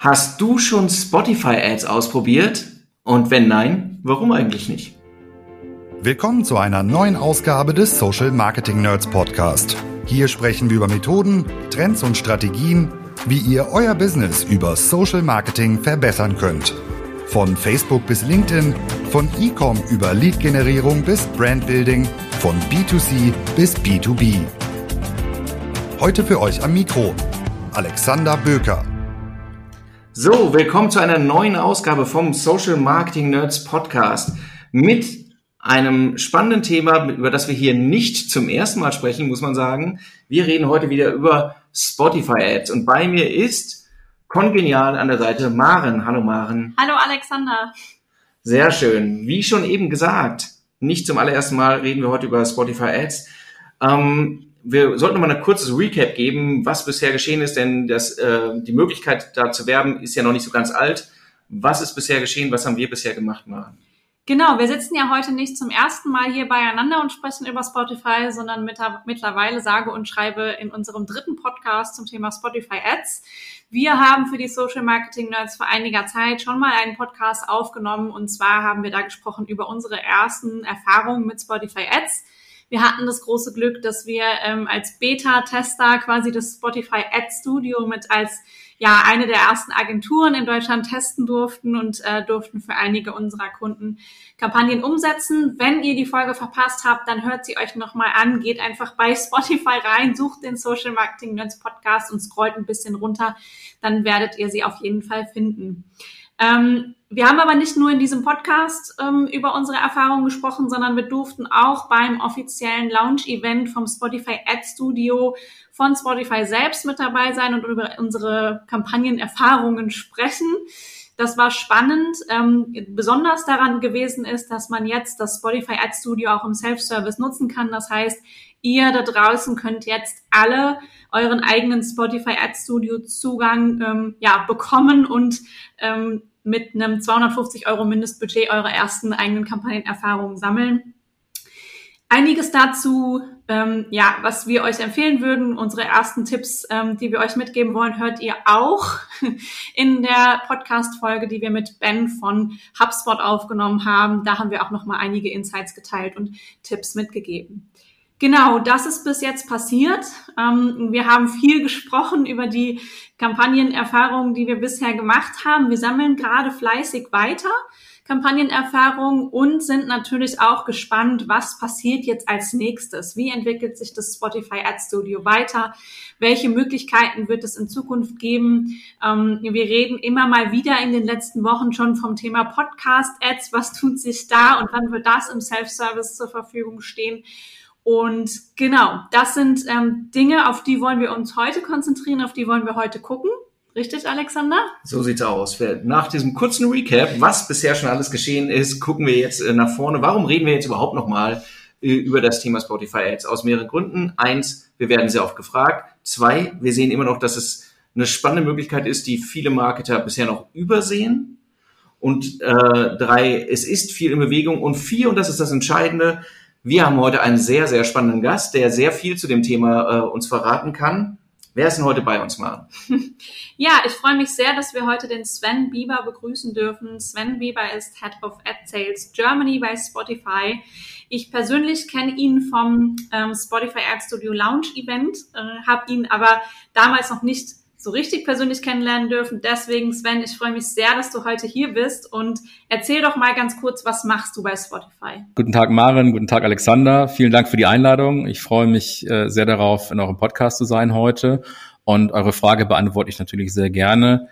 Hast du schon Spotify-Ads ausprobiert? Und wenn nein, warum eigentlich nicht? Willkommen zu einer neuen Ausgabe des Social Marketing Nerds Podcast. Hier sprechen wir über Methoden, Trends und Strategien, wie ihr euer Business über Social Marketing verbessern könnt. Von Facebook bis LinkedIn, von E-Com über Lead-Generierung bis Brandbuilding, von B2C bis B2B. Heute für euch am Mikro Alexander Böker. So, willkommen zu einer neuen Ausgabe vom Social Marketing Nerds Podcast mit einem spannenden Thema, über das wir hier nicht zum ersten Mal sprechen, muss man sagen. Wir reden heute wieder über Spotify Ads und bei mir ist kongenial an der Seite Maren. Hallo Maren. Hallo Alexander. Sehr schön. Wie schon eben gesagt, nicht zum allerersten Mal reden wir heute über Spotify Ads. Ähm, wir sollten noch mal ein kurzes Recap geben, was bisher geschehen ist, denn das, äh, die Möglichkeit, da zu werben, ist ja noch nicht so ganz alt. Was ist bisher geschehen? Was haben wir bisher gemacht, Maren? Genau, wir sitzen ja heute nicht zum ersten Mal hier beieinander und sprechen über Spotify, sondern mit, mittlerweile sage und schreibe in unserem dritten Podcast zum Thema Spotify Ads. Wir haben für die Social Marketing Nerds vor einiger Zeit schon mal einen Podcast aufgenommen und zwar haben wir da gesprochen über unsere ersten Erfahrungen mit Spotify Ads wir hatten das große Glück, dass wir ähm, als Beta-Tester quasi das Spotify Ad Studio mit als ja eine der ersten Agenturen in Deutschland testen durften und äh, durften für einige unserer Kunden Kampagnen umsetzen. Wenn ihr die Folge verpasst habt, dann hört sie euch nochmal an, geht einfach bei Spotify rein, sucht den Social Marketing Nerds Podcast und scrollt ein bisschen runter, dann werdet ihr sie auf jeden Fall finden. Ähm, wir haben aber nicht nur in diesem Podcast ähm, über unsere Erfahrungen gesprochen, sondern wir durften auch beim offiziellen Launch-Event vom Spotify Ad Studio von Spotify selbst mit dabei sein und über unsere Kampagnenerfahrungen sprechen. Das war spannend. Ähm, besonders daran gewesen ist, dass man jetzt das Spotify Ad Studio auch im Self-Service nutzen kann. Das heißt, ihr da draußen könnt jetzt alle euren eigenen Spotify Ad Studio Zugang ähm, ja, bekommen und ähm, mit einem 250 Euro Mindestbudget eure ersten eigenen Kampagnenerfahrungen sammeln. Einiges dazu, ähm, ja, was wir euch empfehlen würden, unsere ersten Tipps, ähm, die wir euch mitgeben wollen, hört ihr auch in der Podcast-Folge, die wir mit Ben von HubSpot aufgenommen haben. Da haben wir auch nochmal einige Insights geteilt und Tipps mitgegeben. Genau, das ist bis jetzt passiert. Ähm, wir haben viel gesprochen über die Kampagnenerfahrungen, die wir bisher gemacht haben. Wir sammeln gerade fleißig weiter Kampagnenerfahrungen und sind natürlich auch gespannt, was passiert jetzt als nächstes? Wie entwickelt sich das Spotify Ad Studio weiter? Welche Möglichkeiten wird es in Zukunft geben? Ähm, wir reden immer mal wieder in den letzten Wochen schon vom Thema Podcast Ads. Was tut sich da und wann wird das im Self-Service zur Verfügung stehen? Und genau, das sind ähm, Dinge, auf die wollen wir uns heute konzentrieren, auf die wollen wir heute gucken. Richtig, Alexander? So sieht's aus. Nach diesem kurzen Recap, was bisher schon alles geschehen ist, gucken wir jetzt äh, nach vorne. Warum reden wir jetzt überhaupt nochmal äh, über das Thema Spotify Ads? Aus mehreren Gründen. Eins, wir werden sehr oft gefragt. Zwei, wir sehen immer noch, dass es eine spannende Möglichkeit ist, die viele Marketer bisher noch übersehen. Und äh, drei, es ist viel in Bewegung. Und vier, und das ist das Entscheidende, wir haben heute einen sehr, sehr spannenden Gast, der sehr viel zu dem Thema äh, uns verraten kann. Wer ist denn heute bei uns, Maren? Ja, ich freue mich sehr, dass wir heute den Sven Bieber begrüßen dürfen. Sven Bieber ist Head of Ad Sales Germany bei Spotify. Ich persönlich kenne ihn vom ähm, Spotify Ad Studio Lounge Event, äh, habe ihn aber damals noch nicht so richtig persönlich kennenlernen dürfen. Deswegen, Sven, ich freue mich sehr, dass du heute hier bist und erzähl doch mal ganz kurz, was machst du bei Spotify? Guten Tag, Maren. Guten Tag, Alexander. Vielen Dank für die Einladung. Ich freue mich äh, sehr darauf, in eurem Podcast zu sein heute. Und eure Frage beantworte ich natürlich sehr gerne.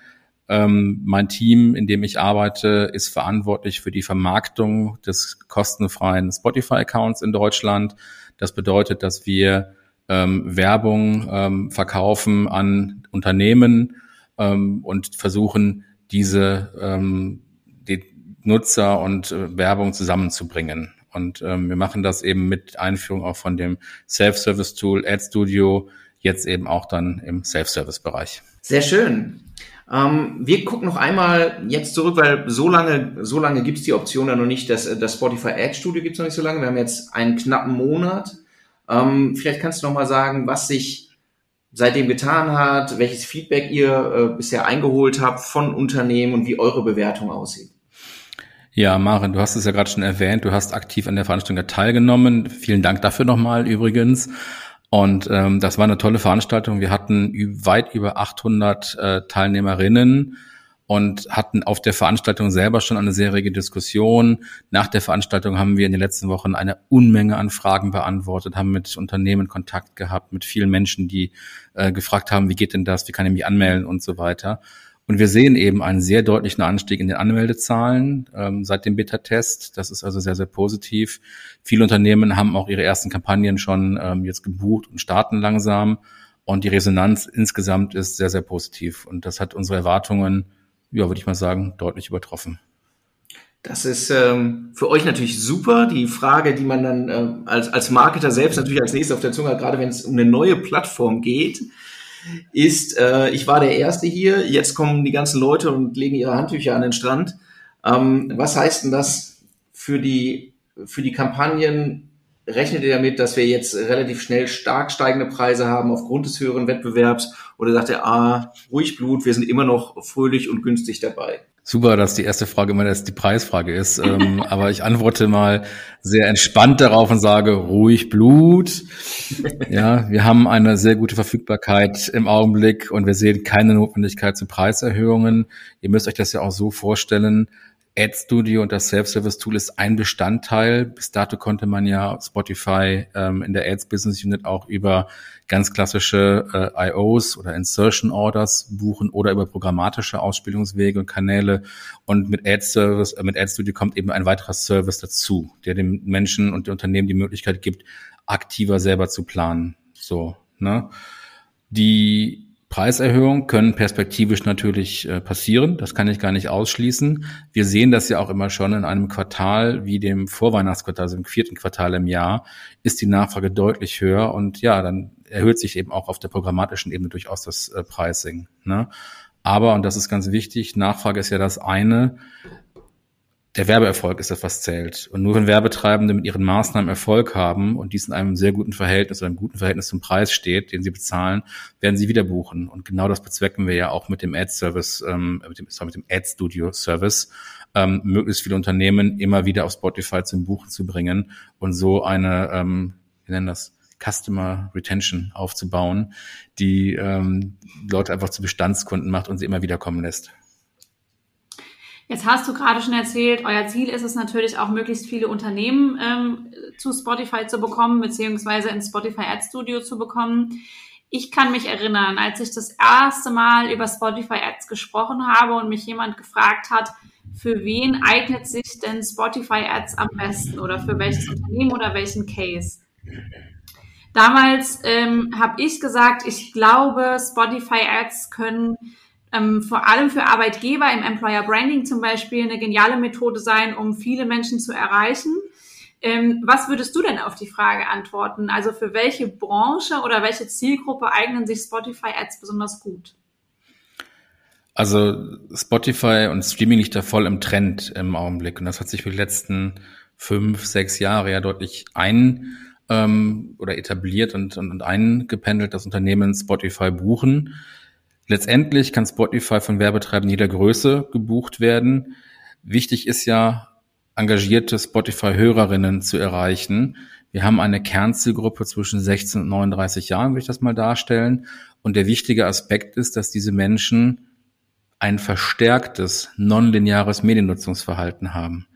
Ähm, mein Team, in dem ich arbeite, ist verantwortlich für die Vermarktung des kostenfreien Spotify-Accounts in Deutschland. Das bedeutet, dass wir ähm, Werbung ähm, verkaufen an Unternehmen ähm, und versuchen, diese ähm, die Nutzer und äh, Werbung zusammenzubringen. Und ähm, wir machen das eben mit Einführung auch von dem Self-Service-Tool Ad Studio, jetzt eben auch dann im Self-Service-Bereich. Sehr schön. Ähm, wir gucken noch einmal jetzt zurück, weil so lange, so lange gibt's die Option ja noch nicht. Das, das Spotify Ad Studio gibt's noch nicht so lange. Wir haben jetzt einen knappen Monat. Ähm, vielleicht kannst du noch mal sagen, was sich seitdem getan hat, welches Feedback ihr äh, bisher eingeholt habt von Unternehmen und wie eure Bewertung aussieht. Ja, Maren, du hast es ja gerade schon erwähnt, du hast aktiv an der Veranstaltung teilgenommen. Vielen Dank dafür nochmal übrigens. Und ähm, das war eine tolle Veranstaltung. Wir hatten weit über 800 äh, Teilnehmerinnen und hatten auf der Veranstaltung selber schon eine sehr rege Diskussion. Nach der Veranstaltung haben wir in den letzten Wochen eine Unmenge an Fragen beantwortet, haben mit Unternehmen Kontakt gehabt, mit vielen Menschen, die äh, gefragt haben, wie geht denn das, wie kann ich mich anmelden und so weiter. Und wir sehen eben einen sehr deutlichen Anstieg in den Anmeldezahlen ähm, seit dem Beta-Test. Das ist also sehr, sehr positiv. Viele Unternehmen haben auch ihre ersten Kampagnen schon ähm, jetzt gebucht und starten langsam. Und die Resonanz insgesamt ist sehr, sehr positiv. Und das hat unsere Erwartungen ja, würde ich mal sagen, deutlich übertroffen. Das ist ähm, für euch natürlich super. Die Frage, die man dann ähm, als, als Marketer selbst natürlich als nächstes auf der Zunge hat, gerade wenn es um eine neue Plattform geht, ist, äh, ich war der Erste hier, jetzt kommen die ganzen Leute und legen ihre Handtücher an den Strand. Ähm, was heißt denn das für die, für die Kampagnen Rechnet ihr damit, dass wir jetzt relativ schnell stark steigende Preise haben aufgrund des höheren Wettbewerbs? Oder sagt ihr, ah, ruhig Blut, wir sind immer noch fröhlich und günstig dabei? Super, dass die erste Frage immer die Preisfrage ist. ähm, aber ich antworte mal sehr entspannt darauf und sage, ruhig Blut. Ja, wir haben eine sehr gute Verfügbarkeit im Augenblick und wir sehen keine Notwendigkeit zu Preiserhöhungen. Ihr müsst euch das ja auch so vorstellen. Ad Studio und das Self-Service-Tool ist ein Bestandteil. Bis dato konnte man ja Spotify ähm, in der Ads Business Unit auch über ganz klassische äh, IOs oder Insertion Orders buchen oder über programmatische Ausspielungswege und Kanäle. Und mit Ad Service, äh, mit Ad Studio kommt eben ein weiterer Service dazu, der dem Menschen und den Unternehmen die Möglichkeit gibt, aktiver selber zu planen. So, ne? Die Preiserhöhungen können perspektivisch natürlich äh, passieren. Das kann ich gar nicht ausschließen. Wir sehen das ja auch immer schon in einem Quartal wie dem Vorweihnachtsquartal, also im vierten Quartal im Jahr, ist die Nachfrage deutlich höher und ja, dann erhöht sich eben auch auf der programmatischen Ebene durchaus das äh, Pricing. Ne? Aber, und das ist ganz wichtig, Nachfrage ist ja das eine der Werbeerfolg ist das, was zählt. Und nur wenn Werbetreibende mit ihren Maßnahmen Erfolg haben und dies in einem sehr guten Verhältnis oder einem guten Verhältnis zum Preis steht, den sie bezahlen, werden sie wieder buchen. Und genau das bezwecken wir ja auch mit dem Ad-Service, ähm, mit dem, sorry, mit dem Ad-Studio-Service, ähm, möglichst viele Unternehmen immer wieder auf Spotify zum Buchen zu bringen und so eine, ähm, wir nennen das, Customer Retention aufzubauen, die ähm, Leute einfach zu Bestandskunden macht und sie immer wieder kommen lässt. Jetzt hast du gerade schon erzählt, euer Ziel ist es natürlich auch, möglichst viele Unternehmen ähm, zu Spotify zu bekommen, beziehungsweise ins Spotify Ad Studio zu bekommen. Ich kann mich erinnern, als ich das erste Mal über Spotify Ads gesprochen habe und mich jemand gefragt hat, für wen eignet sich denn Spotify Ads am besten oder für welches Unternehmen oder welchen Case? Damals ähm, habe ich gesagt, ich glaube, Spotify Ads können ähm, vor allem für Arbeitgeber im Employer Branding zum Beispiel eine geniale Methode sein, um viele Menschen zu erreichen. Ähm, was würdest du denn auf die Frage antworten? Also für welche Branche oder welche Zielgruppe eignen sich Spotify Ads besonders gut? Also Spotify und Streaming liegt da voll im Trend im Augenblick und das hat sich für die letzten fünf, sechs Jahre ja deutlich ein ähm, oder etabliert und, und, und eingependelt, dass Unternehmen Spotify buchen. Letztendlich kann Spotify von Werbetreibenden jeder Größe gebucht werden. Wichtig ist ja, engagierte Spotify-Hörerinnen zu erreichen. Wir haben eine Kernzielgruppe zwischen 16 und 39 Jahren, würde ich das mal darstellen. Und der wichtige Aspekt ist, dass diese Menschen ein verstärktes, nonlineares Mediennutzungsverhalten haben.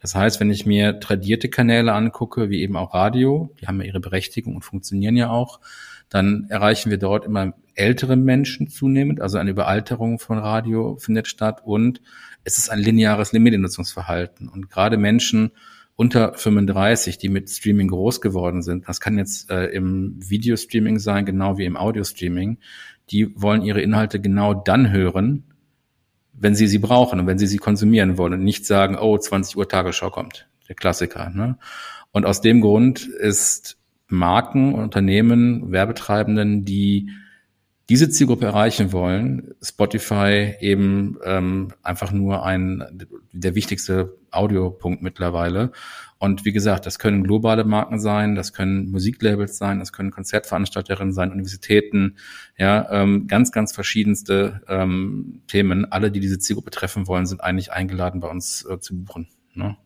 Das heißt, wenn ich mir tradierte Kanäle angucke, wie eben auch Radio, die haben ja ihre Berechtigung und funktionieren ja auch, dann erreichen wir dort immer ältere Menschen zunehmend, also eine Überalterung von Radio findet statt und es ist ein lineares Mediennutzungsverhalten. Und gerade Menschen unter 35, die mit Streaming groß geworden sind, das kann jetzt äh, im Videostreaming sein, genau wie im Audiostreaming, die wollen ihre Inhalte genau dann hören, wenn sie sie brauchen und wenn sie sie konsumieren wollen und nicht sagen, oh, 20 Uhr Tagesschau kommt, der Klassiker. Ne? Und aus dem Grund ist Marken, Unternehmen, Werbetreibenden, die diese Zielgruppe erreichen wollen, Spotify eben ähm, einfach nur ein der wichtigste Audiopunkt mittlerweile. Und wie gesagt, das können globale Marken sein, das können Musiklabels sein, das können Konzertveranstalterinnen sein, Universitäten, ja, ähm, ganz, ganz verschiedenste ähm, Themen. Alle, die diese Zielgruppe treffen wollen, sind eigentlich eingeladen, bei uns äh, zu buchen. Ne?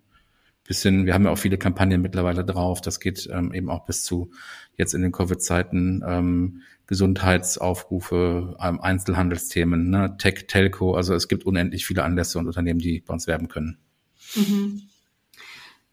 Bisschen, wir haben ja auch viele Kampagnen mittlerweile drauf. Das geht ähm, eben auch bis zu jetzt in den Covid-Zeiten ähm, Gesundheitsaufrufe, ähm, Einzelhandelsthemen, ne, Tech, Telco. Also es gibt unendlich viele Anlässe und Unternehmen, die bei uns werben können. Mhm.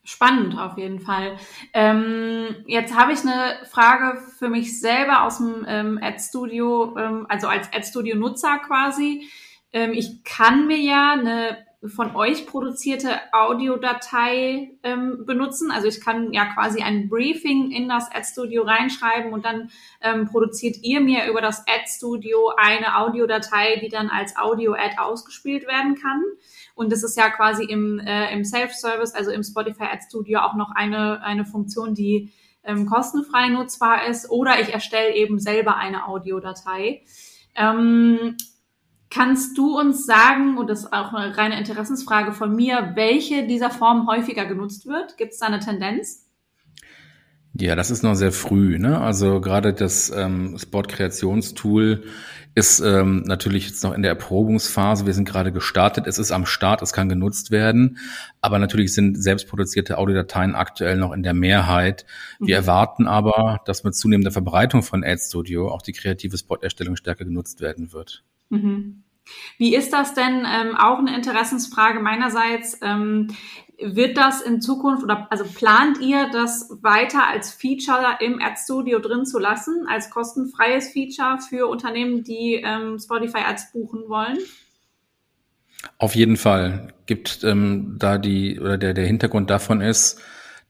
Spannend auf jeden Fall. Ähm, jetzt habe ich eine Frage für mich selber aus dem ähm, Ad-Studio, ähm, also als Ad-Studio-Nutzer quasi. Ähm, ich kann mir ja eine von euch produzierte Audiodatei ähm, benutzen. Also ich kann ja quasi ein Briefing in das Ad Studio reinschreiben und dann ähm, produziert ihr mir über das Ad Studio eine Audiodatei, die dann als Audio-Ad ausgespielt werden kann. Und das ist ja quasi im, äh, im Self-Service, also im Spotify Ad Studio auch noch eine, eine Funktion, die ähm, kostenfrei nutzbar ist. Oder ich erstelle eben selber eine Audiodatei. Ähm, Kannst du uns sagen, und das ist auch eine reine Interessensfrage von mir, welche dieser Formen häufiger genutzt wird? Gibt es da eine Tendenz? Ja, das ist noch sehr früh. Ne? Also gerade das ähm, Sport-Kreationstool ist ähm, natürlich jetzt noch in der Erprobungsphase. Wir sind gerade gestartet. Es ist am Start, es kann genutzt werden. Aber natürlich sind selbstproduzierte Audiodateien aktuell noch in der Mehrheit. Wir mhm. erwarten aber, dass mit zunehmender Verbreitung von AdStudio auch die kreative Spot-Erstellung stärker genutzt werden wird. Mhm. Wie ist das denn? Ähm, auch eine Interessensfrage meinerseits. Ähm, wird das in Zukunft oder also plant ihr das weiter als Feature im Ad Studio drin zu lassen, als kostenfreies Feature für Unternehmen, die ähm, Spotify Ads buchen wollen? Auf jeden Fall gibt ähm, da die oder der der Hintergrund davon ist,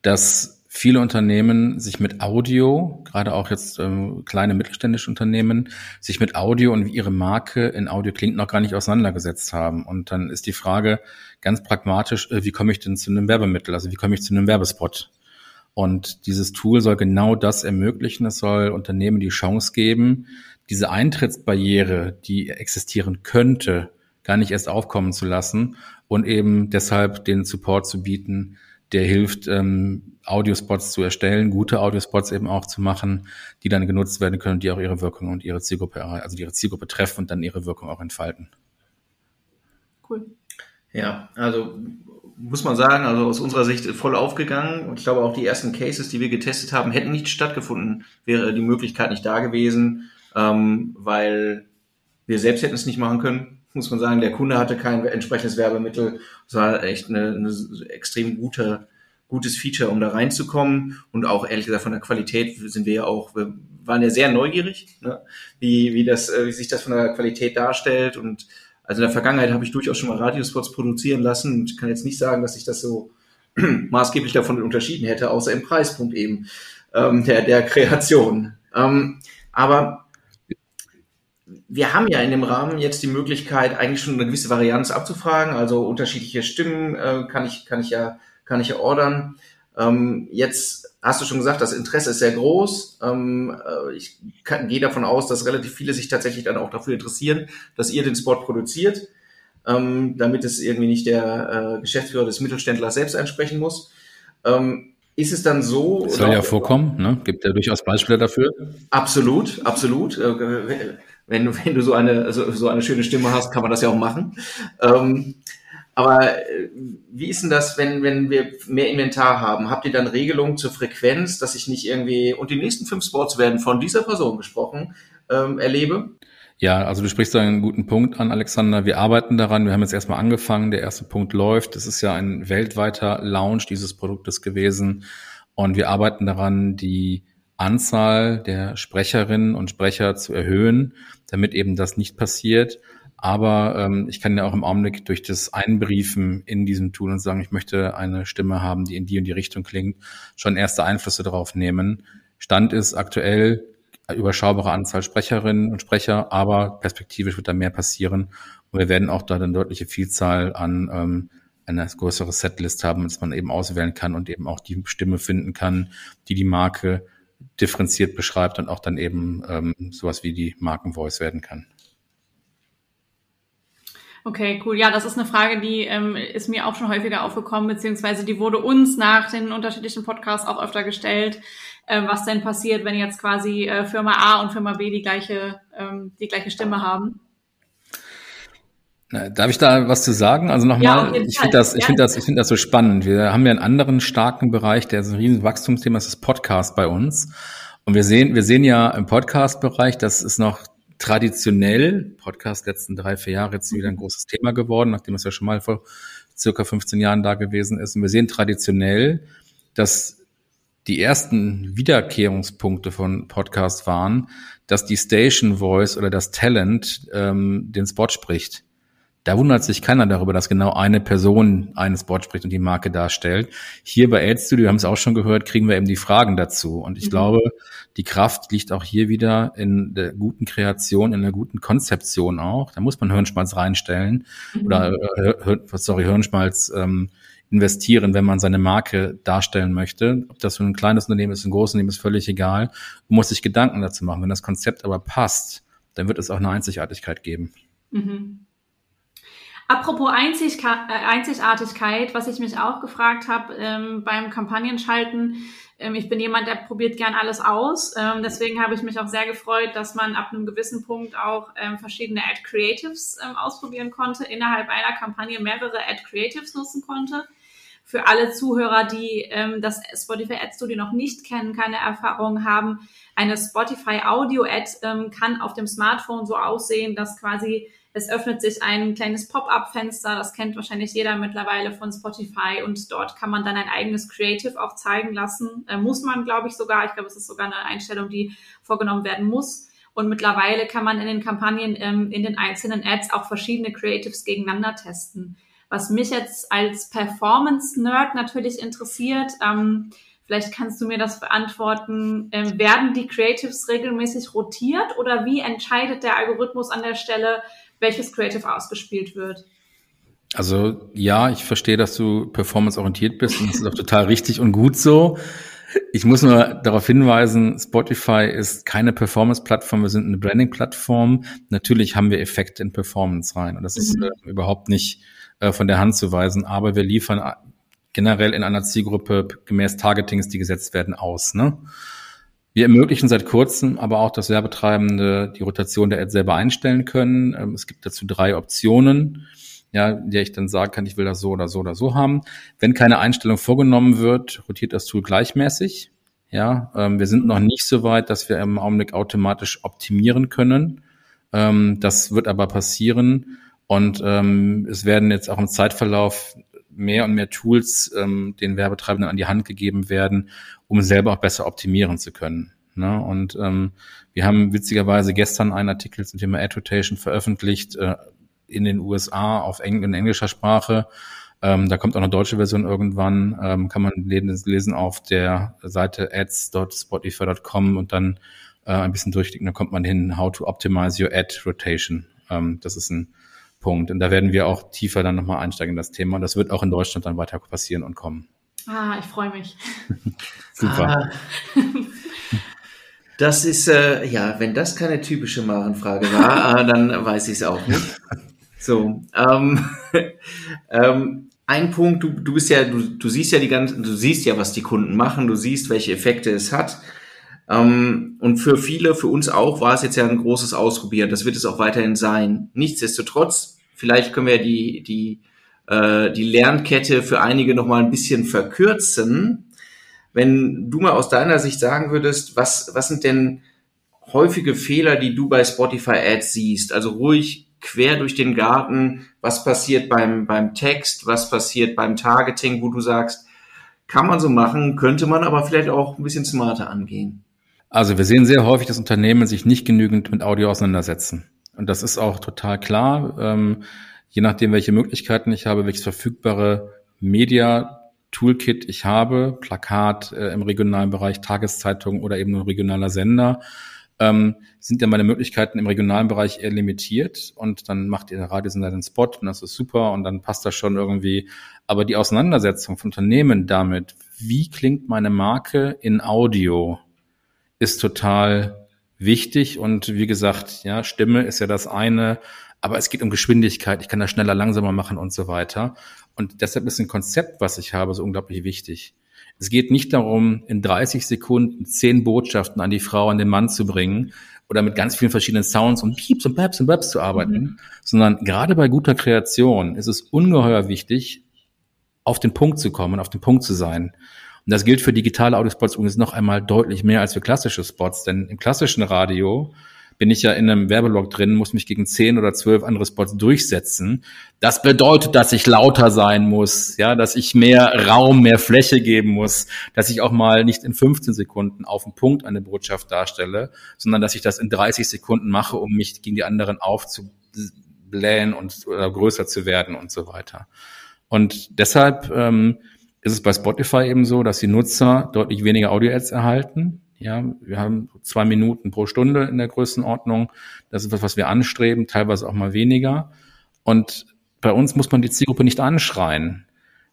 dass viele Unternehmen sich mit Audio, gerade auch jetzt ähm, kleine mittelständische Unternehmen, sich mit Audio und ihre Marke in Audio klingt noch gar nicht auseinandergesetzt haben. Und dann ist die Frage ganz pragmatisch, äh, wie komme ich denn zu einem Werbemittel? Also wie komme ich zu einem Werbespot? Und dieses Tool soll genau das ermöglichen. Es soll Unternehmen die Chance geben, diese Eintrittsbarriere, die existieren könnte, gar nicht erst aufkommen zu lassen und eben deshalb den Support zu bieten, der hilft, ähm, Audiospots zu erstellen, gute Audiospots eben auch zu machen, die dann genutzt werden können, die auch ihre Wirkung und ihre Zielgruppe, also ihre Zielgruppe treffen und dann ihre Wirkung auch entfalten. Cool. Ja, also muss man sagen, also aus unserer Sicht voll aufgegangen. Und ich glaube auch die ersten Cases, die wir getestet haben, hätten nicht stattgefunden, wäre die Möglichkeit nicht da gewesen, ähm, weil wir selbst hätten es nicht machen können muss man sagen, der Kunde hatte kein entsprechendes Werbemittel. Es war echt eine, eine extrem gute, gutes Feature, um da reinzukommen. Und auch ehrlich gesagt von der Qualität sind wir ja auch, wir waren ja sehr neugierig, ne? wie, wie, das, äh, wie sich das von der Qualität darstellt. Und also in der Vergangenheit habe ich durchaus schon mal Radiospots produzieren lassen. Ich kann jetzt nicht sagen, dass ich das so maßgeblich davon unterschieden hätte, außer im Preispunkt eben ähm, der, der Kreation. Ähm, aber wir haben ja in dem Rahmen jetzt die Möglichkeit, eigentlich schon eine gewisse Varianz abzufragen. Also unterschiedliche Stimmen äh, kann ich kann ich ja kann ich ordern. Ähm, jetzt hast du schon gesagt, das Interesse ist sehr groß. Ähm, äh, ich kann, gehe davon aus, dass relativ viele sich tatsächlich dann auch dafür interessieren, dass ihr den Spot produziert, ähm, damit es irgendwie nicht der äh, Geschäftsführer des Mittelständlers selbst einsprechen muss. Ähm, ist es dann so? Das soll ja vorkommen, ne? Gibt ja durchaus Beispiele dafür. Absolut, absolut. Äh, wenn du, wenn du so eine, so, so eine schöne Stimme hast, kann man das ja auch machen. Aber äh, wie ist denn das, wenn, wenn wir mehr Inventar haben? Habt ihr dann Regelungen zur Frequenz, dass ich nicht irgendwie, und die nächsten fünf Sports werden von dieser Person gesprochen, ähm, erlebe? Ja, also du sprichst da einen guten Punkt an, Alexander. Wir arbeiten daran. Wir haben jetzt erstmal angefangen. Der erste Punkt läuft. Es ist ja ein weltweiter Launch dieses Produktes gewesen. Und wir arbeiten daran, die Anzahl der Sprecherinnen und Sprecher zu erhöhen, damit eben das nicht passiert. Aber ähm, ich kann ja auch im Augenblick durch das Einbriefen in diesem Tool und sagen, ich möchte eine Stimme haben, die in die und die Richtung klingt, schon erste Einflüsse darauf nehmen. Stand ist aktuell überschaubare Anzahl Sprecherinnen und Sprecher, aber perspektivisch wird da mehr passieren. Und wir werden auch da eine deutliche Vielzahl an ähm, eine größere Setlist haben, dass man eben auswählen kann und eben auch die Stimme finden kann, die die Marke differenziert beschreibt und auch dann eben ähm, sowas wie die Markenvoice werden kann. Okay, cool. Ja, das ist eine Frage, die ähm, ist mir auch schon häufiger aufgekommen, beziehungsweise die wurde uns nach den unterschiedlichen Podcasts auch öfter gestellt, äh, was denn passiert, wenn jetzt quasi äh, Firma A und Firma B die gleiche, ähm, die gleiche Stimme haben. Darf ich da was zu sagen? Also nochmal, ja, ich finde das, ich finde das, ich finde das so spannend. Wir haben ja einen anderen starken Bereich, der ist ein riesen Wachstumsthema, das ist Podcast bei uns. Und wir sehen, wir sehen ja im Podcast-Bereich, das ist noch traditionell, Podcast letzten drei, vier Jahre jetzt wieder ein großes Thema geworden, nachdem es ja schon mal vor circa 15 Jahren da gewesen ist. Und wir sehen traditionell, dass die ersten Wiederkehrungspunkte von Podcast waren, dass die Station Voice oder das Talent ähm, den Spot spricht. Da wundert sich keiner darüber, dass genau eine Person einen Spot spricht und die Marke darstellt. Hier bei Ad Studio, haben es auch schon gehört, kriegen wir eben die Fragen dazu. Und ich mhm. glaube, die Kraft liegt auch hier wieder in der guten Kreation, in der guten Konzeption auch. Da muss man Hirnschmalz reinstellen mhm. oder äh, sorry, Hirnschmalz ähm, investieren, wenn man seine Marke darstellen möchte. Ob das für ein kleines Unternehmen ist, ein großes Unternehmen ist völlig egal. Man muss sich Gedanken dazu machen. Wenn das Konzept aber passt, dann wird es auch eine Einzigartigkeit geben. Mhm. Apropos Einzig äh, Einzigartigkeit, was ich mich auch gefragt habe ähm, beim Kampagnenschalten. Ähm, ich bin jemand, der probiert gern alles aus. Ähm, deswegen habe ich mich auch sehr gefreut, dass man ab einem gewissen Punkt auch ähm, verschiedene Ad Creatives ähm, ausprobieren konnte, innerhalb einer Kampagne mehrere Ad Creatives nutzen konnte. Für alle Zuhörer, die ähm, das Spotify Ad Studio noch nicht kennen, keine Erfahrung haben, eine Spotify Audio Ad kann auf dem Smartphone so aussehen, dass quasi es öffnet sich ein kleines Pop-up-Fenster, das kennt wahrscheinlich jeder mittlerweile von Spotify und dort kann man dann ein eigenes Creative auch zeigen lassen. Äh, muss man, glaube ich, sogar. Ich glaube, es ist sogar eine Einstellung, die vorgenommen werden muss. Und mittlerweile kann man in den Kampagnen, ähm, in den einzelnen Ads auch verschiedene Creatives gegeneinander testen. Was mich jetzt als Performance-Nerd natürlich interessiert, ähm, Vielleicht kannst du mir das beantworten. Ähm, werden die Creatives regelmäßig rotiert oder wie entscheidet der Algorithmus an der Stelle, welches Creative ausgespielt wird. Also ja, ich verstehe, dass du performanceorientiert bist und das ist auch total richtig und gut so. Ich muss nur darauf hinweisen, Spotify ist keine Performance-Plattform, wir sind eine Branding-Plattform. Natürlich haben wir Effekte in Performance rein und das mhm. ist äh, überhaupt nicht äh, von der Hand zu weisen, aber wir liefern generell in einer Zielgruppe gemäß Targetings, die gesetzt werden, aus. Ne? Wir ermöglichen seit kurzem aber auch, dass Werbetreibende die Rotation der Ad selber einstellen können. Ähm, es gibt dazu drei Optionen, ja, der ich dann sagen kann, ich will das so oder so oder so haben. Wenn keine Einstellung vorgenommen wird, rotiert das Tool gleichmäßig. Ja, ähm, wir sind noch nicht so weit, dass wir im Augenblick automatisch optimieren können. Ähm, das wird aber passieren. Und es werden jetzt auch im Zeitverlauf mehr und mehr Tools ähm, den Werbetreibenden an die Hand gegeben werden, um selber auch besser optimieren zu können. Ne? Und ähm, wir haben witzigerweise gestern einen Artikel zum Thema Ad Rotation veröffentlicht äh, in den USA auf Eng in englischer Sprache. Ähm, da kommt auch eine deutsche Version irgendwann, ähm, kann man lesen auf der Seite ads.spotify.com und dann äh, ein bisschen durchklicken, dann kommt man hin, how to optimize your ad rotation. Ähm, das ist ein Punkt. Und da werden wir auch tiefer dann nochmal einsteigen in das Thema. Und das wird auch in Deutschland dann weiter passieren und kommen. Ah, ich freue mich. Super. Ah. Das ist, äh, ja, wenn das keine typische Marenfrage war, äh, dann weiß ich es auch nicht. So, ähm, ähm, ein Punkt, du, du bist ja, du, du siehst ja die ganzen, du siehst ja, was die Kunden machen, du siehst, welche Effekte es hat. Ähm, und für viele, für uns auch, war es jetzt ja ein großes Ausprobieren. Das wird es auch weiterhin sein. Nichtsdestotrotz, vielleicht können wir die, die, äh, die Lernkette für einige noch mal ein bisschen verkürzen. Wenn du mal aus deiner Sicht sagen würdest, was, was sind denn häufige Fehler, die du bei Spotify Ads siehst? Also ruhig quer durch den Garten, was passiert beim, beim Text, was passiert beim Targeting, wo du sagst, kann man so machen, könnte man aber vielleicht auch ein bisschen smarter angehen. Also wir sehen sehr häufig, dass Unternehmen sich nicht genügend mit Audio auseinandersetzen. Und das ist auch total klar. Ähm, je nachdem, welche Möglichkeiten ich habe, welches verfügbare Media Toolkit ich habe, Plakat äh, im regionalen Bereich, Tageszeitung oder eben ein regionaler Sender, ähm, sind ja meine Möglichkeiten im regionalen Bereich eher limitiert und dann macht ihr Radiosender den Spot und das ist super und dann passt das schon irgendwie. Aber die Auseinandersetzung von Unternehmen damit, wie klingt meine Marke in Audio, ist total wichtig und wie gesagt, ja, Stimme ist ja das eine, aber es geht um Geschwindigkeit, ich kann das schneller, langsamer machen und so weiter. Und deshalb ist ein Konzept, was ich habe, so unglaublich wichtig. Es geht nicht darum, in 30 Sekunden zehn Botschaften an die Frau, an den Mann zu bringen oder mit ganz vielen verschiedenen Sounds und Pieps und Paps und Babs zu arbeiten, mhm. sondern gerade bei guter Kreation ist es ungeheuer wichtig, auf den Punkt zu kommen, auf den Punkt zu sein. Und das gilt für digitale Audiospots übrigens noch einmal deutlich mehr als für klassische Spots, denn im klassischen Radio bin ich ja in einem Werbelog drin, muss mich gegen zehn oder zwölf andere Spots durchsetzen. Das bedeutet, dass ich lauter sein muss, ja, dass ich mehr Raum, mehr Fläche geben muss, dass ich auch mal nicht in 15 Sekunden auf den Punkt eine Botschaft darstelle, sondern dass ich das in 30 Sekunden mache, um mich gegen die anderen aufzublähen und oder größer zu werden und so weiter. Und deshalb ähm, ist es bei Spotify eben so, dass die Nutzer deutlich weniger Audio-Ads erhalten, ja, wir haben zwei Minuten pro Stunde in der Größenordnung. Das ist was, was wir anstreben, teilweise auch mal weniger. Und bei uns muss man die Zielgruppe nicht anschreien.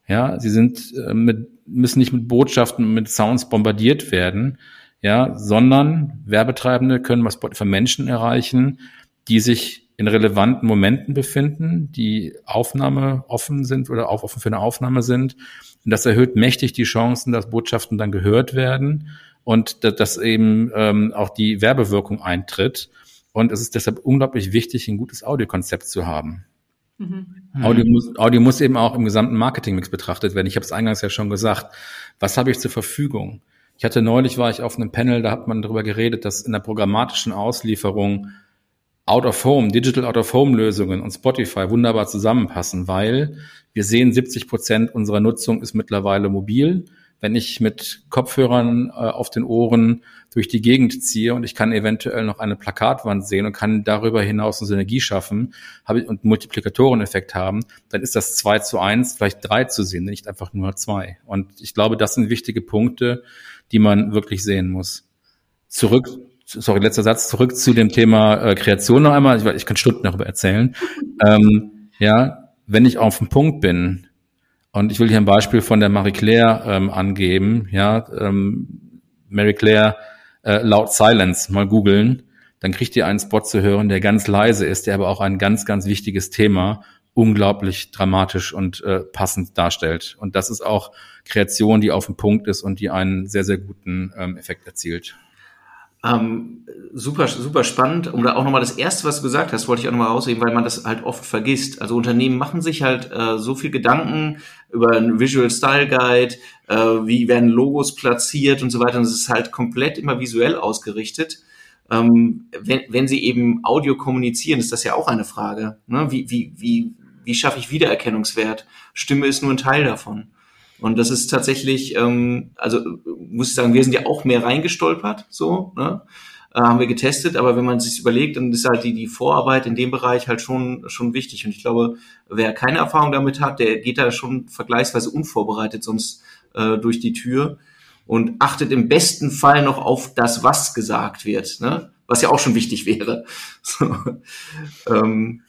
Ja, sie sind äh, mit, müssen nicht mit Botschaften, mit Sounds bombardiert werden, ja, sondern Werbetreibende können was für Menschen erreichen, die sich in relevanten Momenten befinden, die Aufnahme offen sind oder auch offen für eine Aufnahme sind. Und das erhöht mächtig die Chancen, dass Botschaften dann gehört werden und dass eben ähm, auch die Werbewirkung eintritt. Und es ist deshalb unglaublich wichtig, ein gutes Audiokonzept zu haben. Mhm. Audio, muss, Audio muss eben auch im gesamten Marketingmix betrachtet werden. Ich habe es eingangs ja schon gesagt. Was habe ich zur Verfügung? Ich hatte neulich war ich auf einem Panel, da hat man darüber geredet, dass in der programmatischen Auslieferung Out of Home, Digital Out of Home Lösungen und Spotify wunderbar zusammenpassen, weil wir sehen, 70 Prozent unserer Nutzung ist mittlerweile mobil wenn ich mit Kopfhörern äh, auf den Ohren durch die Gegend ziehe und ich kann eventuell noch eine Plakatwand sehen und kann darüber hinaus eine Synergie schaffen habe, und Multiplikatoreneffekt haben, dann ist das zwei zu eins, vielleicht drei zu sehen, nicht einfach nur zwei. Und ich glaube, das sind wichtige Punkte, die man wirklich sehen muss. Zurück, sorry, letzter Satz, zurück zu dem Thema äh, Kreation noch einmal. Ich, ich kann Stunden darüber erzählen. Ähm, ja, wenn ich auf dem Punkt bin, und ich will hier ein Beispiel von der Marie Claire ähm, angeben. Ja, ähm, Mary Claire äh, laut Silence mal googeln, dann kriegt ihr einen Spot zu hören, der ganz leise ist, der aber auch ein ganz, ganz wichtiges Thema unglaublich dramatisch und äh, passend darstellt. Und das ist auch Kreation, die auf dem Punkt ist und die einen sehr, sehr guten ähm, Effekt erzielt. Ähm, super, super spannend. Und auch nochmal das erste, was du gesagt hast, wollte ich auch nochmal rausheben, weil man das halt oft vergisst. Also Unternehmen machen sich halt äh, so viel Gedanken über einen Visual Style Guide, äh, wie werden Logos platziert und so weiter. Und es ist halt komplett immer visuell ausgerichtet. Ähm, wenn, wenn sie eben Audio kommunizieren, ist das ja auch eine Frage. Ne? Wie, wie, wie, wie schaffe ich Wiedererkennungswert? Stimme ist nur ein Teil davon. Und das ist tatsächlich, ähm, also muss ich sagen, wir sind ja auch mehr reingestolpert, so, ne? Äh, haben wir getestet, aber wenn man sich überlegt, dann ist halt die, die Vorarbeit in dem Bereich halt schon, schon wichtig. Und ich glaube, wer keine Erfahrung damit hat, der geht da schon vergleichsweise unvorbereitet sonst äh, durch die Tür und achtet im besten Fall noch auf das, was gesagt wird, ne? was ja auch schon wichtig wäre. So, ähm, äh,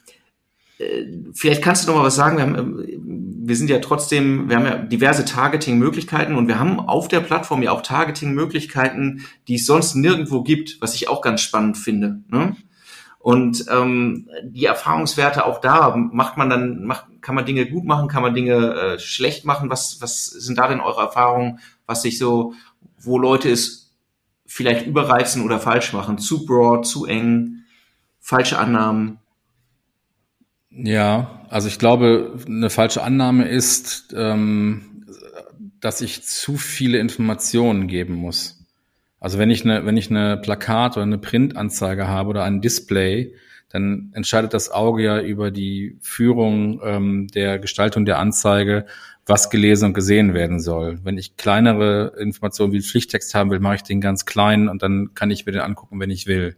vielleicht kannst du noch mal was sagen. Wir, haben, äh, wir sind ja trotzdem, wir haben ja diverse Targeting-Möglichkeiten und wir haben auf der Plattform ja auch Targeting-Möglichkeiten, die es sonst nirgendwo gibt, was ich auch ganz spannend finde. Ne? Und ähm, die Erfahrungswerte auch da macht man dann, macht, kann man Dinge gut machen, kann man Dinge äh, schlecht machen. Was, was sind da denn eure Erfahrungen, was sich so, wo Leute es vielleicht überreizen oder falsch machen? Zu broad, zu eng, falsche Annahmen? Ja, also ich glaube, eine falsche Annahme ist, ähm, dass ich zu viele Informationen geben muss. Also wenn ich eine, wenn ich eine Plakat oder eine Printanzeige habe oder ein Display, dann entscheidet das Auge ja über die Führung ähm, der Gestaltung der Anzeige, was gelesen und gesehen werden soll. Wenn ich kleinere Informationen wie Pflichttext haben will, mache ich den ganz klein und dann kann ich mir den angucken, wenn ich will.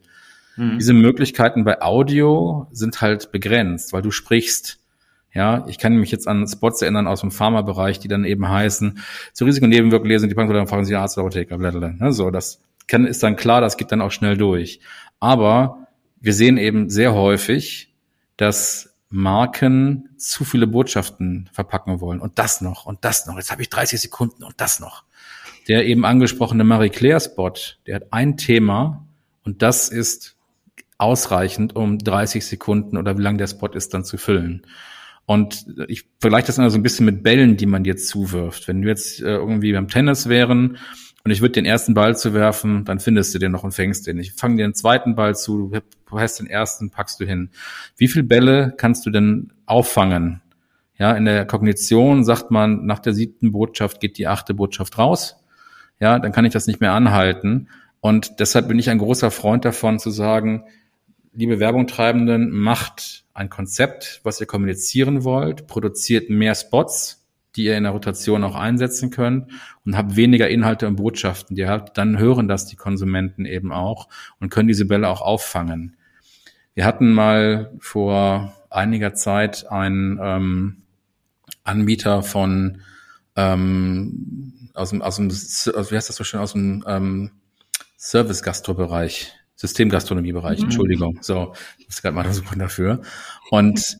Mhm. Diese Möglichkeiten bei Audio sind halt begrenzt, weil du sprichst. Ja, ich kann mich jetzt an Spots erinnern aus dem Pharmabereich, die dann eben heißen, zu Risiko- und Nebenwirkungen lesen, die Bank fragen Sie Arzt oder Apotheker, blablabla. Ne, so, das kann, ist dann klar, das geht dann auch schnell durch. Aber wir sehen eben sehr häufig, dass Marken zu viele Botschaften verpacken wollen und das noch und das noch. Jetzt habe ich 30 Sekunden und das noch. Der eben angesprochene Marie Claire Spot, der hat ein Thema und das ist ausreichend, um 30 Sekunden oder wie lang der Spot ist, dann zu füllen. Und ich vergleiche das immer so ein bisschen mit Bällen, die man dir zuwirft. Wenn wir jetzt äh, irgendwie beim Tennis wären und ich würde den ersten Ball zu werfen, dann findest du den noch und fängst den. Ich fange dir den zweiten Ball zu, du hast den ersten, packst du hin. Wie viele Bälle kannst du denn auffangen? Ja, in der Kognition sagt man, nach der siebten Botschaft geht die achte Botschaft raus. Ja, dann kann ich das nicht mehr anhalten. Und deshalb bin ich ein großer Freund davon zu sagen, liebe Werbungtreibenden, macht ein Konzept, was ihr kommunizieren wollt, produziert mehr Spots, die ihr in der Rotation auch einsetzen könnt und habt weniger Inhalte und Botschaften. Die habt, dann hören das die Konsumenten eben auch und können diese Bälle auch auffangen. Wir hatten mal vor einiger Zeit einen ähm, Anbieter von ähm, aus dem, aus dem, wie heißt das so schön, aus dem ähm, Service-Gastro-Bereich, Systemgastronomie-Bereich, mhm. Entschuldigung. So, ich muss gerade mal suchen dafür. Und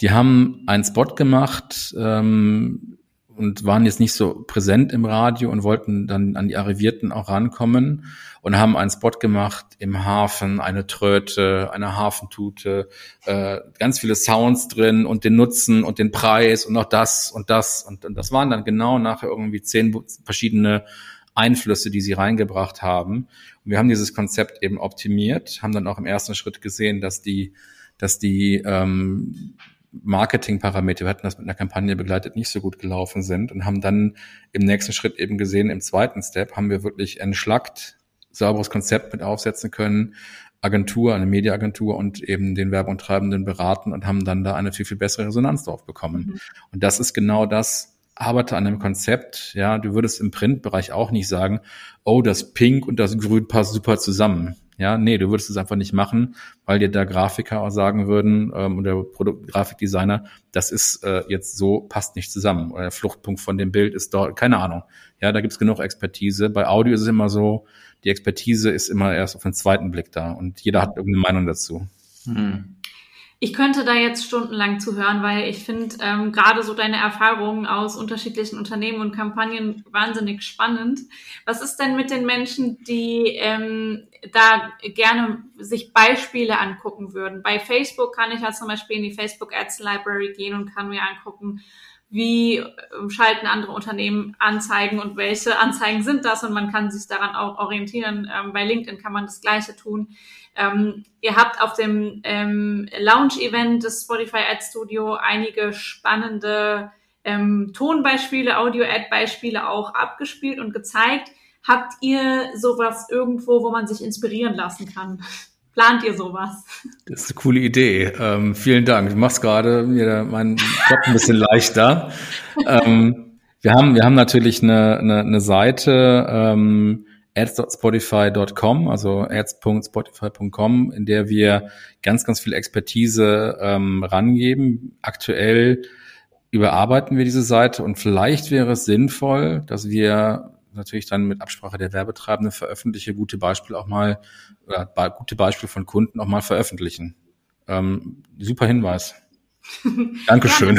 die haben einen Spot gemacht ähm, und waren jetzt nicht so präsent im Radio und wollten dann an die Arrivierten auch rankommen und haben einen Spot gemacht im Hafen, eine Tröte, eine Hafentute, äh, ganz viele Sounds drin und den Nutzen und den Preis und noch das und das und, und das waren dann genau nachher irgendwie zehn verschiedene Einflüsse, die sie reingebracht haben. Und wir haben dieses Konzept eben optimiert, haben dann auch im ersten Schritt gesehen, dass die, dass die ähm, Marketingparameter, wir hatten das mit einer Kampagne begleitet, nicht so gut gelaufen sind und haben dann im nächsten Schritt eben gesehen, im zweiten Step haben wir wirklich entschlackt, sauberes Konzept mit aufsetzen können, Agentur, eine Mediaagentur und eben den Werbungtreibenden beraten und haben dann da eine viel, viel bessere Resonanz drauf bekommen. Mhm. Und das ist genau das, arbeite an einem Konzept, ja, du würdest im Printbereich auch nicht sagen, oh, das Pink und das Grün passt super zusammen. Ja, nee, du würdest es einfach nicht machen, weil dir da Grafiker auch sagen würden ähm, oder Produktgrafikdesigner, das ist äh, jetzt so, passt nicht zusammen. Oder der Fluchtpunkt von dem Bild ist dort, keine Ahnung. Ja, da gibt's genug Expertise. Bei Audio ist es immer so, die Expertise ist immer erst auf den zweiten Blick da und jeder hat irgendeine Meinung dazu. Hm. Ich könnte da jetzt stundenlang zuhören, weil ich finde ähm, gerade so deine Erfahrungen aus unterschiedlichen Unternehmen und Kampagnen wahnsinnig spannend. Was ist denn mit den Menschen, die ähm, da gerne sich Beispiele angucken würden? Bei Facebook kann ich ja zum Beispiel in die Facebook Ads Library gehen und kann mir angucken, wie ähm, schalten andere Unternehmen Anzeigen und welche Anzeigen sind das und man kann sich daran auch orientieren. Ähm, bei LinkedIn kann man das Gleiche tun. Ähm, ihr habt auf dem ähm, Launch-Event des Spotify Ad Studio einige spannende ähm, Tonbeispiele, Audio-Ad-Beispiele auch abgespielt und gezeigt. Habt ihr sowas irgendwo, wo man sich inspirieren lassen kann? Plant ihr sowas? Das ist eine coole Idee. Ähm, vielen Dank. Du machst gerade mir meinen Job ein bisschen leichter. ähm, wir haben, wir haben natürlich eine, eine, eine Seite, ähm, ads.spotify.com, also ads.spotify.com, in der wir ganz, ganz viel Expertise ähm, rangeben. Aktuell überarbeiten wir diese Seite und vielleicht wäre es sinnvoll, dass wir natürlich dann mit Absprache der Werbetreibenden veröffentliche gute Beispiele auch mal, oder gute Beispiele von Kunden auch mal veröffentlichen. Ähm, super Hinweis. Dankeschön.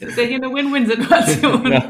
das ist ja hier eine Win-Win-Situation. Ja.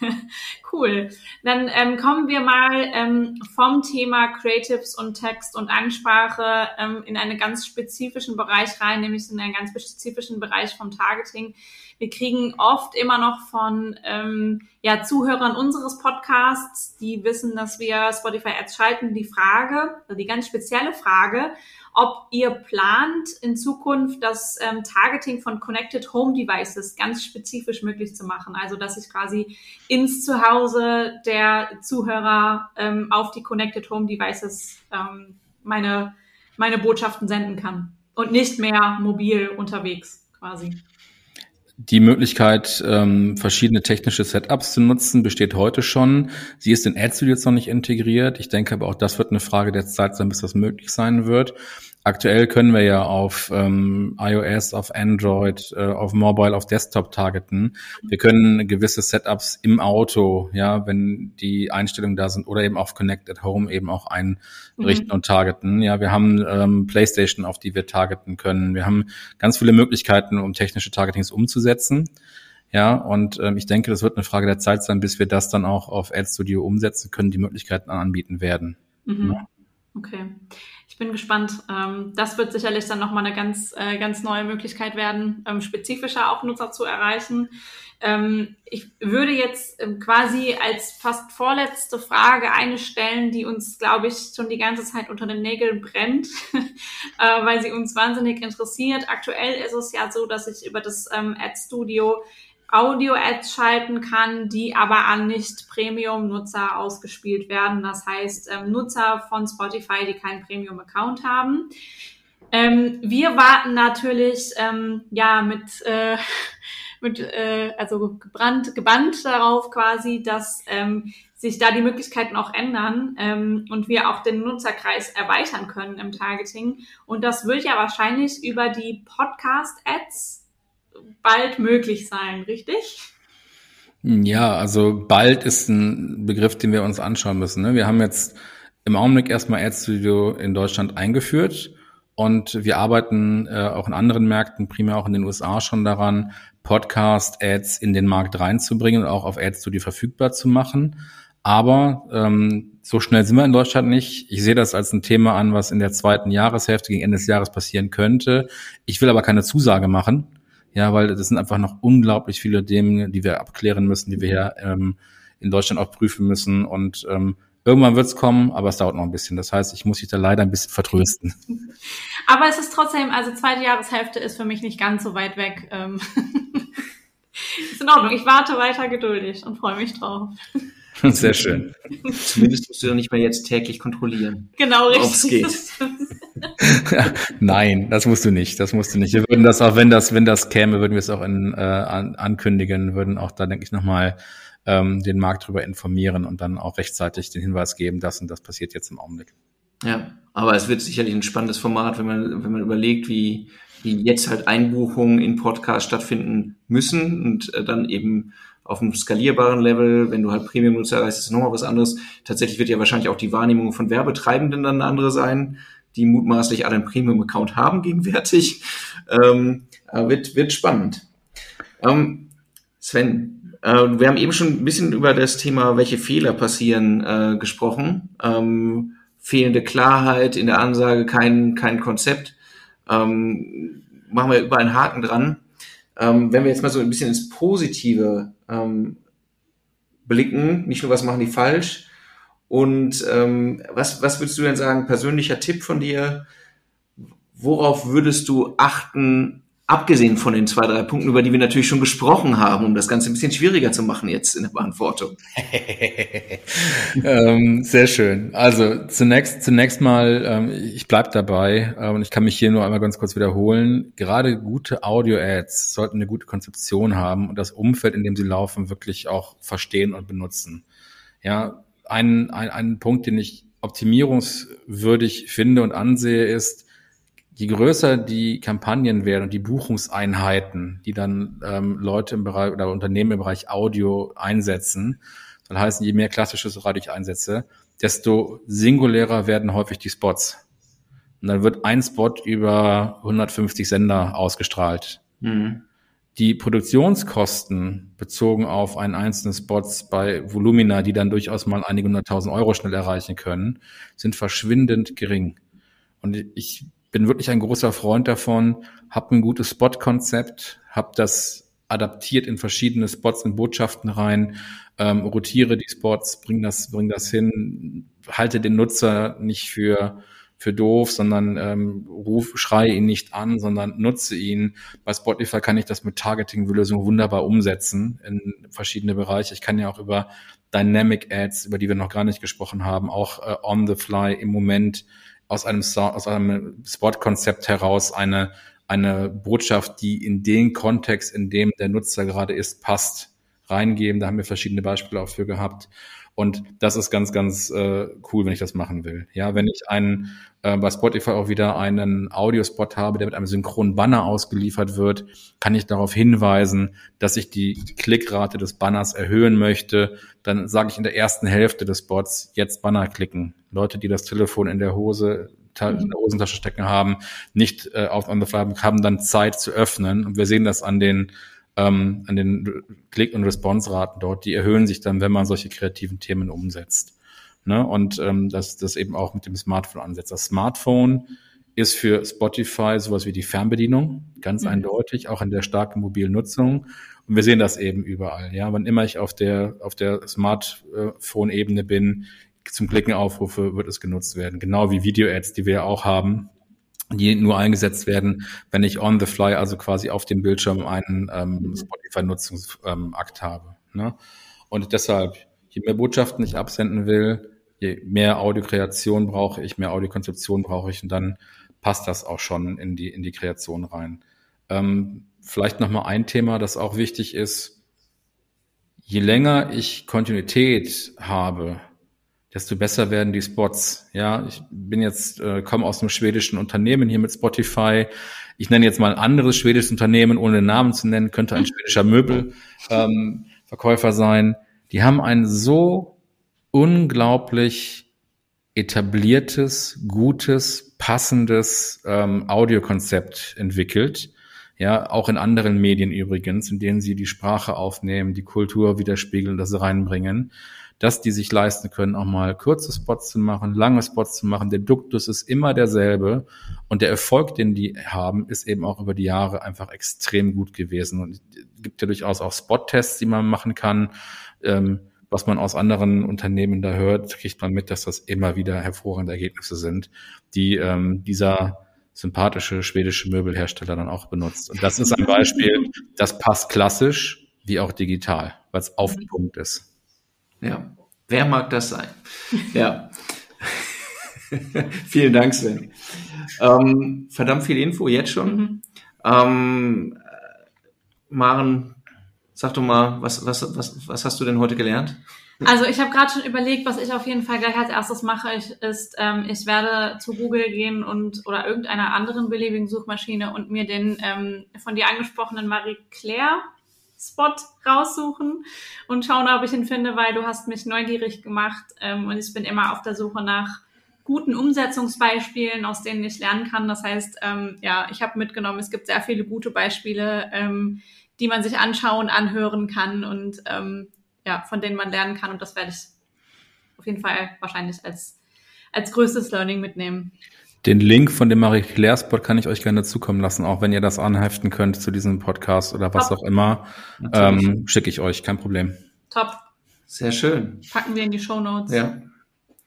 cool. Dann ähm, kommen wir mal ähm, vom Thema Creatives und Text und Ansprache ähm, in einen ganz spezifischen Bereich rein, nämlich in einen ganz spezifischen Bereich vom Targeting. Wir kriegen oft immer noch von ähm, ja, Zuhörern unseres Podcasts, die wissen, dass wir Spotify Ads schalten, die Frage, also die ganz spezielle Frage, ob ihr plant, in Zukunft das ähm, Targeting von Connected Home Devices ganz spezifisch möglich zu machen. Also, dass ich quasi ins Zuhause der Zuhörer ähm, auf die Connected Home Devices ähm, meine, meine Botschaften senden kann und nicht mehr mobil unterwegs quasi. Die Möglichkeit, ähm, verschiedene technische Setups zu nutzen, besteht heute schon. Sie ist in AdSuite jetzt noch nicht integriert. Ich denke aber auch, das wird eine Frage der Zeit sein, bis das möglich sein wird. Aktuell können wir ja auf ähm, iOS, auf Android, äh, auf Mobile, auf Desktop targeten. Wir können gewisse Setups im Auto, ja, wenn die Einstellungen da sind, oder eben auf Connect at Home eben auch einrichten mhm. und targeten. Ja, wir haben ähm, PlayStation, auf die wir targeten können. Wir haben ganz viele Möglichkeiten, um technische Targetings umzusetzen. Ja, und ähm, ich denke, das wird eine Frage der Zeit sein, bis wir das dann auch auf Ad Studio umsetzen können, die Möglichkeiten anbieten werden. Mhm. Ja. Okay. Bin gespannt. Ähm, das wird sicherlich dann nochmal eine ganz, äh, ganz neue Möglichkeit werden, ähm, spezifischer auch Nutzer zu erreichen. Ähm, ich würde jetzt quasi als fast vorletzte Frage eine stellen, die uns, glaube ich, schon die ganze Zeit unter den Nägeln brennt, äh, weil sie uns wahnsinnig interessiert. Aktuell ist es ja so, dass ich über das Ad Studio Audio-Ads schalten kann, die aber an Nicht-Premium-Nutzer ausgespielt werden. Das heißt, ähm, Nutzer von Spotify, die keinen Premium-Account haben. Ähm, wir warten natürlich ähm, ja mit äh, mit äh, also gebrannt gebannt darauf quasi, dass ähm, sich da die Möglichkeiten auch ändern ähm, und wir auch den Nutzerkreis erweitern können im Targeting. Und das wird ja wahrscheinlich über die Podcast-Ads bald möglich sein, richtig? Ja, also bald ist ein Begriff, den wir uns anschauen müssen. Ne? Wir haben jetzt im Augenblick erstmal Ad Studio in Deutschland eingeführt und wir arbeiten äh, auch in anderen Märkten, primär auch in den USA schon daran, Podcast-Ads in den Markt reinzubringen und auch auf Ad Studio verfügbar zu machen. Aber ähm, so schnell sind wir in Deutschland nicht. Ich sehe das als ein Thema an, was in der zweiten Jahreshälfte gegen Ende des Jahres passieren könnte. Ich will aber keine Zusage machen. Ja, weil das sind einfach noch unglaublich viele Themen, die wir abklären müssen, die wir hier ähm, in Deutschland auch prüfen müssen. Und ähm, irgendwann wird es kommen, aber es dauert noch ein bisschen. Das heißt, ich muss dich da leider ein bisschen vertrösten. Aber es ist trotzdem, also zweite Jahreshälfte ist für mich nicht ganz so weit weg. Ähm ist in Ordnung. Ich warte weiter geduldig und freue mich drauf. Sehr schön. Zumindest musst du ja nicht mehr jetzt täglich kontrollieren. Genau, richtig. Ob es geht. Nein, das musst du nicht. Das musst du nicht. Wir würden das auch, wenn das, wenn das käme, würden wir es auch in, äh, an, ankündigen, würden auch da, denke ich, nochmal ähm, den Markt darüber informieren und dann auch rechtzeitig den Hinweis geben, dass und das passiert jetzt im Augenblick. Ja, aber es wird sicherlich ein spannendes Format, wenn man, wenn man überlegt, wie, wie jetzt halt Einbuchungen in Podcasts stattfinden müssen und äh, dann eben auf einem skalierbaren Level, wenn du halt Premium-Nutzer erreichst, ist nochmal was anderes. Tatsächlich wird ja wahrscheinlich auch die Wahrnehmung von Werbetreibenden dann eine andere sein, die mutmaßlich alle einen Premium-Account haben gegenwärtig. Ähm, wird, wird spannend. Ähm, Sven, äh, wir haben eben schon ein bisschen über das Thema, welche Fehler passieren, äh, gesprochen. Ähm, fehlende Klarheit in der Ansage, kein, kein Konzept. Ähm, machen wir über einen Haken dran. Ähm, wenn wir jetzt mal so ein bisschen ins Positive ähm, blicken, nicht nur was machen die falsch. Und ähm, was, was würdest du denn sagen, persönlicher Tipp von dir? Worauf würdest du achten, abgesehen von den zwei, drei Punkten, über die wir natürlich schon gesprochen haben, um das Ganze ein bisschen schwieriger zu machen jetzt in der Beantwortung. ähm, sehr schön. Also zunächst, zunächst mal, ähm, ich bleib dabei äh, und ich kann mich hier nur einmal ganz kurz wiederholen. Gerade gute Audio-Ads sollten eine gute Konzeption haben und das Umfeld, in dem sie laufen, wirklich auch verstehen und benutzen. Ja, ein, ein, ein Punkt, den ich optimierungswürdig finde und ansehe, ist, je größer die Kampagnen werden und die Buchungseinheiten, die dann ähm, Leute im Bereich oder Unternehmen im Bereich Audio einsetzen, soll heißen, je mehr klassisches Radio ich einsetze, desto singulärer werden häufig die Spots. Und dann wird ein Spot über 150 Sender ausgestrahlt. Mhm. Die Produktionskosten bezogen auf einen einzelnen Spots bei Volumina, die dann durchaus mal einige hunderttausend Euro schnell erreichen können, sind verschwindend gering. Und ich bin wirklich ein großer Freund davon, hab ein gutes Spot-Konzept, hab das adaptiert in verschiedene Spots und Botschaften rein, ähm, rotiere die Spots, bring das, bring das hin, halte den Nutzer nicht für für doof, sondern ähm, ruf, schreie ihn nicht an, sondern nutze ihn. Bei Spotify kann ich das mit Targeting-Lösungen wunderbar umsetzen in verschiedene Bereiche. Ich kann ja auch über Dynamic Ads, über die wir noch gar nicht gesprochen haben, auch äh, on the fly im Moment aus einem, aus einem Spot-Konzept heraus eine, eine Botschaft, die in den Kontext, in dem der Nutzer gerade ist, passt, reingeben. Da haben wir verschiedene Beispiele auch für gehabt. Und das ist ganz, ganz äh, cool, wenn ich das machen will. Ja, wenn ich einen äh, bei Spotify auch wieder einen Audiospot habe, der mit einem synchronen Banner ausgeliefert wird, kann ich darauf hinweisen, dass ich die Klickrate des Banners erhöhen möchte. Dann sage ich in der ersten Hälfte des Spots jetzt Banner klicken. Leute, die das Telefon in der Hose in der Hosentasche stecken haben, nicht äh, auf on the fly haben dann Zeit zu öffnen. Und wir sehen das an den ähm, an den Klick- und Response-Raten dort, die erhöhen sich dann, wenn man solche kreativen Themen umsetzt. Ne? Und ähm, das, das eben auch mit dem Smartphone ansetzt. Das Smartphone ist für Spotify sowas wie die Fernbedienung, ganz mhm. eindeutig, auch in der starken mobilen Nutzung. Und wir sehen das eben überall. Ja, wann immer ich auf der auf der Smartphone-Ebene bin, zum Klicken aufrufe, wird es genutzt werden. Genau wie Video-Ads, die wir ja auch haben, die nur eingesetzt werden, wenn ich on the fly, also quasi auf dem Bildschirm einen ähm, mhm. Spotify-Nutzungsakt habe. Ne? Und deshalb, je mehr Botschaften ich absenden will, je mehr Audiokreation brauche ich, mehr Audiokonzeption brauche ich und dann passt das auch schon in die, in die Kreation rein. Ähm, vielleicht nochmal ein Thema, das auch wichtig ist. Je länger ich Kontinuität habe, desto besser werden die Spots. Ja, ich bin jetzt, äh, komme aus einem schwedischen Unternehmen hier mit Spotify. Ich nenne jetzt mal ein anderes schwedisches Unternehmen, ohne den Namen zu nennen, könnte ein schwedischer Möbelverkäufer ähm, sein. Die haben ein so unglaublich etabliertes, gutes, passendes ähm, Audiokonzept entwickelt. Ja, auch in anderen Medien übrigens, in denen sie die Sprache aufnehmen, die Kultur widerspiegeln, das reinbringen, dass die sich leisten können, auch mal kurze Spots zu machen, lange Spots zu machen. Der Duktus ist immer derselbe und der Erfolg, den die haben, ist eben auch über die Jahre einfach extrem gut gewesen. Und es gibt ja durchaus auch Spot-Tests, die man machen kann. Ähm, was man aus anderen Unternehmen da hört, kriegt man mit, dass das immer wieder hervorragende Ergebnisse sind, die ähm, dieser sympathische schwedische Möbelhersteller dann auch benutzt. Und das ist ein Beispiel, das passt klassisch wie auch digital, weil es auf den Punkt ist. Ja, wer mag das sein? Ja. Vielen Dank, Sven. Ähm, verdammt viel Info jetzt schon. Mhm. Ähm, Maren, Sag doch mal, was, was, was, was hast du denn heute gelernt? Also ich habe gerade schon überlegt, was ich auf jeden Fall gleich als erstes mache, ich, ist, ähm, ich werde zu Google gehen und oder irgendeiner anderen beliebigen Suchmaschine und mir den ähm, von dir angesprochenen Marie Claire Spot raussuchen und schauen, ob ich ihn finde, weil du hast mich neugierig gemacht ähm, und ich bin immer auf der Suche nach guten Umsetzungsbeispielen, aus denen ich lernen kann. Das heißt, ähm, ja, ich habe mitgenommen, es gibt sehr viele gute Beispiele. Ähm, die man sich anschauen, anhören kann und ähm, ja, von denen man lernen kann. Und das werde ich auf jeden Fall wahrscheinlich als, als größtes Learning mitnehmen. Den Link von dem Marie Claire Spot kann ich euch gerne zukommen lassen, auch wenn ihr das anheften könnt zu diesem Podcast oder was Top. auch immer. Ähm, Schicke ich euch, kein Problem. Top. Sehr schön. Packen wir in die Show Notes. Ja.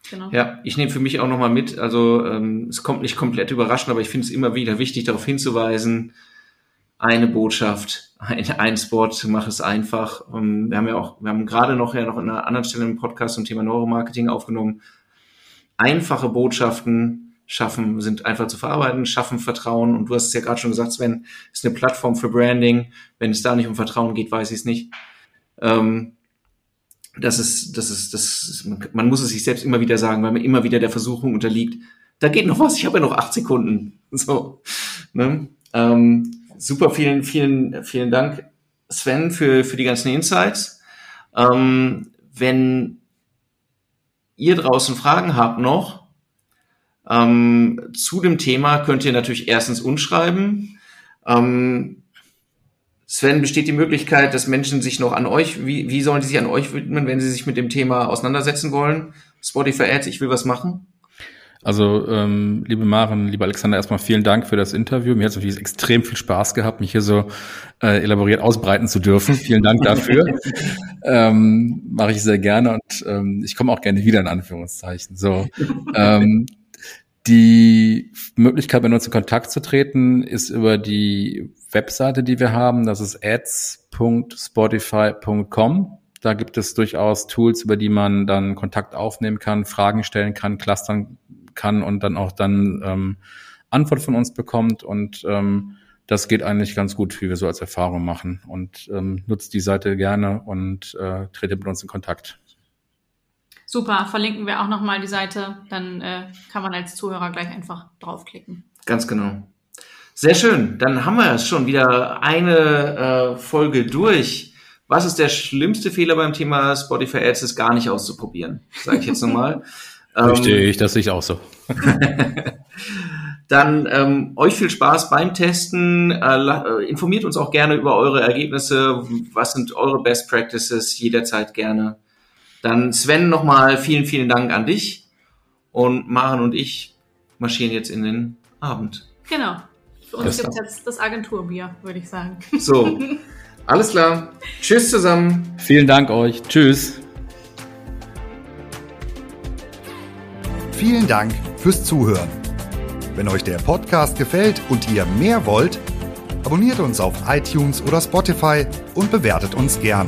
Genau. Ja, ich nehme für mich auch nochmal mit. Also ähm, es kommt nicht komplett überraschend, aber ich finde es immer wieder wichtig, darauf hinzuweisen, eine Botschaft, ein, ein Spot, mach es einfach. Um, wir haben ja auch, wir haben gerade noch ja noch in einer anderen Stelle im Podcast zum Thema Neuromarketing aufgenommen. Einfache Botschaften schaffen, sind einfach zu verarbeiten, schaffen Vertrauen. Und du hast es ja gerade schon gesagt, Sven, ist eine Plattform für Branding. Wenn es da nicht um Vertrauen geht, weiß ich es nicht. Ähm, das ist, das ist, das ist, man muss es sich selbst immer wieder sagen, weil man immer wieder der Versuchung unterliegt. Da geht noch was, ich habe ja noch acht Sekunden. So. Ne? Ähm, super, vielen, vielen, vielen Dank, Sven, für, für die ganzen Insights. Ähm, wenn ihr draußen Fragen habt noch ähm, zu dem Thema, könnt ihr natürlich erstens uns schreiben. Ähm, Sven, besteht die Möglichkeit, dass Menschen sich noch an euch, wie, wie sollen die sich an euch widmen, wenn sie sich mit dem Thema auseinandersetzen wollen? Spotify Ads, ich will was machen? Also, ähm, liebe Maren, lieber Alexander, erstmal vielen Dank für das Interview. Mir hat es natürlich extrem viel Spaß gehabt, mich hier so äh, elaboriert ausbreiten zu dürfen. Vielen Dank dafür. ähm, Mache ich sehr gerne und ähm, ich komme auch gerne wieder in Anführungszeichen. So. ähm, die Möglichkeit, mit uns in Kontakt zu treten, ist über die Webseite, die wir haben. Das ist ads.spotify.com. Da gibt es durchaus Tools, über die man dann Kontakt aufnehmen kann, Fragen stellen kann, clustern kann und dann auch dann ähm, Antwort von uns bekommt. Und ähm, das geht eigentlich ganz gut, wie wir so als Erfahrung machen. Und ähm, nutzt die Seite gerne und äh, tretet mit uns in Kontakt. Super, verlinken wir auch nochmal die Seite, dann äh, kann man als Zuhörer gleich einfach draufklicken. Ganz genau. Sehr schön, dann haben wir schon wieder eine äh, Folge durch. Was ist der schlimmste Fehler beim Thema Spotify Ads, ist gar nicht auszuprobieren, sage ich jetzt nochmal. Richtig, ähm, das sehe ich auch so. Dann ähm, euch viel Spaß beim Testen. Äh, äh, informiert uns auch gerne über eure Ergebnisse. Was sind eure Best Practices? Jederzeit gerne. Dann Sven nochmal vielen, vielen Dank an dich. Und Maren und ich marschieren jetzt in den Abend. Genau. Für uns gibt es jetzt das Agenturbier, würde ich sagen. So, alles klar. Tschüss zusammen. Vielen Dank euch. Tschüss. Vielen Dank fürs Zuhören. Wenn euch der Podcast gefällt und ihr mehr wollt, abonniert uns auf iTunes oder Spotify und bewertet uns gern.